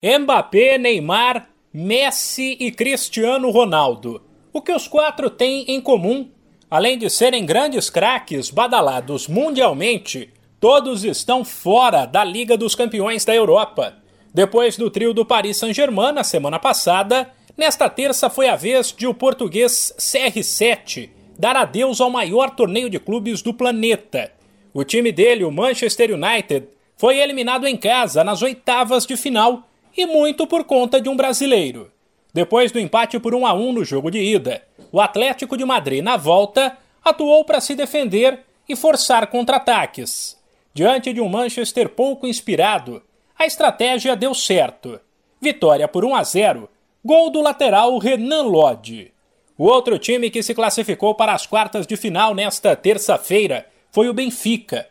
Mbappé, Neymar, Messi e Cristiano Ronaldo. O que os quatro têm em comum, além de serem grandes craques badalados mundialmente, todos estão fora da Liga dos Campeões da Europa. Depois do trio do Paris Saint-Germain na semana passada, nesta terça foi a vez de o português CR7 dar adeus ao maior torneio de clubes do planeta. O time dele, o Manchester United, foi eliminado em casa nas oitavas de final e muito por conta de um brasileiro. Depois do empate por 1 a 1 no jogo de ida, o Atlético de Madrid na volta atuou para se defender e forçar contra-ataques. Diante de um Manchester pouco inspirado, a estratégia deu certo. Vitória por 1 a 0, gol do lateral Renan Lodge. O outro time que se classificou para as quartas de final nesta terça-feira foi o Benfica.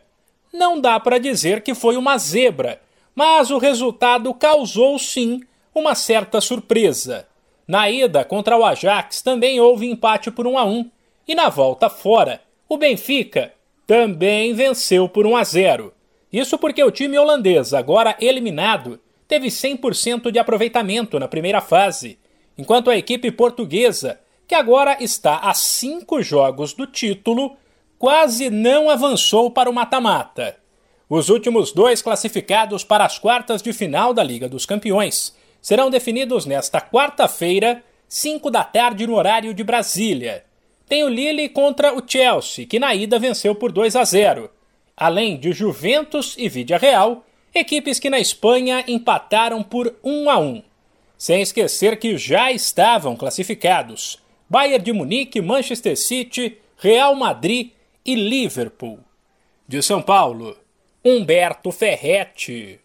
Não dá para dizer que foi uma zebra, mas o resultado causou sim uma certa surpresa. Na ida contra o Ajax também houve empate por 1 a 1 e na volta fora, o Benfica também venceu por 1 a 0. Isso porque o time holandês, agora eliminado, teve 100% de aproveitamento na primeira fase, enquanto a equipe portuguesa, que agora está a cinco jogos do título, quase não avançou para o mata-mata. Os últimos dois classificados para as quartas de final da Liga dos Campeões serão definidos nesta quarta-feira, 5 da tarde no horário de Brasília. Tem o Lille contra o Chelsea, que na ida venceu por 2 a 0, além de Juventus e Vidia Real, equipes que na Espanha empataram por 1 a 1. Sem esquecer que já estavam classificados Bayern de Munique, Manchester City, Real Madrid e Liverpool. De São Paulo, Humberto Ferretti.